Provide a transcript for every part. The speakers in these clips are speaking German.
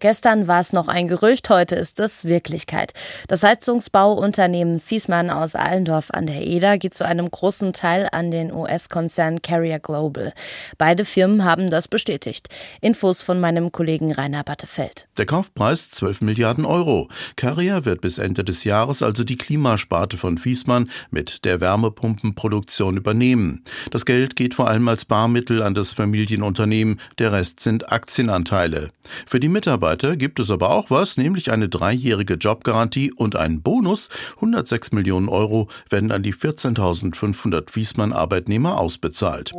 Gestern war es noch ein Gerücht, heute ist es Wirklichkeit. Das Heizungsbauunternehmen Fiesmann aus Allendorf an der Eder geht zu einem großen Teil an den US-Konzern Carrier Global. Beide Firmen haben das bestätigt. Infos von meinem Kollegen Rainer Battefeld. Der Kaufpreis 12 Milliarden Euro. Carrier wird bis Ende des Jahres also die Klimasparte von Fiesmann mit der Wärmepumpenproduktion übernehmen. Das Geld geht vor allem als Barmittel an das Familienunternehmen, der Rest sind Aktienanteile. Für die Mitarbeiter Mitarbeiter gibt es aber auch was, nämlich eine dreijährige Jobgarantie und einen Bonus. 106 Millionen Euro werden an die 14.500 Wiesmann-Arbeitnehmer ausbezahlt.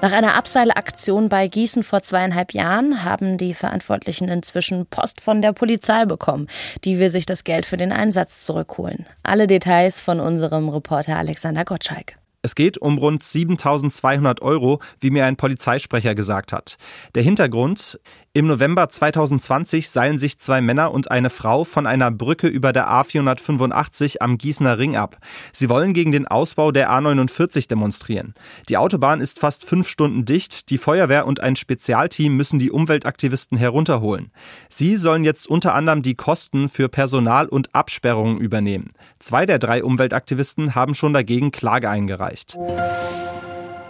Nach einer Abseilaktion bei Gießen vor zweieinhalb Jahren haben die Verantwortlichen inzwischen Post von der Polizei bekommen. Die will sich das Geld für den Einsatz zurückholen. Alle Details von unserem Reporter Alexander Gottschalk. Es geht um rund 7200 Euro, wie mir ein Polizeisprecher gesagt hat. Der Hintergrund, im November 2020 seilen sich zwei Männer und eine Frau von einer Brücke über der A485 am Gießener Ring ab. Sie wollen gegen den Ausbau der A49 demonstrieren. Die Autobahn ist fast fünf Stunden dicht. Die Feuerwehr und ein Spezialteam müssen die Umweltaktivisten herunterholen. Sie sollen jetzt unter anderem die Kosten für Personal und Absperrungen übernehmen. Zwei der drei Umweltaktivisten haben schon dagegen Klage eingereicht.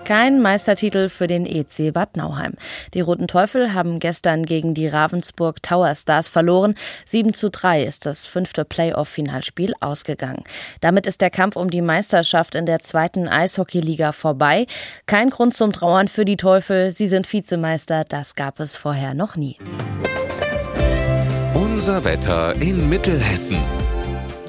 Kein Meistertitel für den EC Bad Nauheim. Die Roten Teufel haben gestern gegen die Ravensburg Tower Stars verloren. 7 zu 3 ist das fünfte Playoff-Finalspiel ausgegangen. Damit ist der Kampf um die Meisterschaft in der zweiten Eishockeyliga vorbei. Kein Grund zum Trauern für die Teufel. Sie sind Vizemeister. Das gab es vorher noch nie. Unser Wetter in Mittelhessen.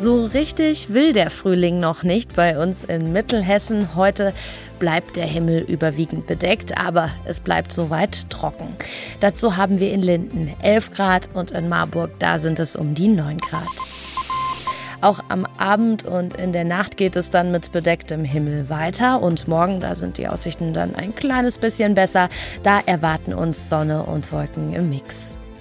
So richtig will der Frühling noch nicht bei uns in Mittelhessen. Heute bleibt der Himmel überwiegend bedeckt, aber es bleibt soweit trocken. Dazu haben wir in Linden 11 Grad und in Marburg, da sind es um die 9 Grad. Auch am Abend und in der Nacht geht es dann mit bedecktem Himmel weiter und morgen, da sind die Aussichten dann ein kleines bisschen besser. Da erwarten uns Sonne und Wolken im Mix.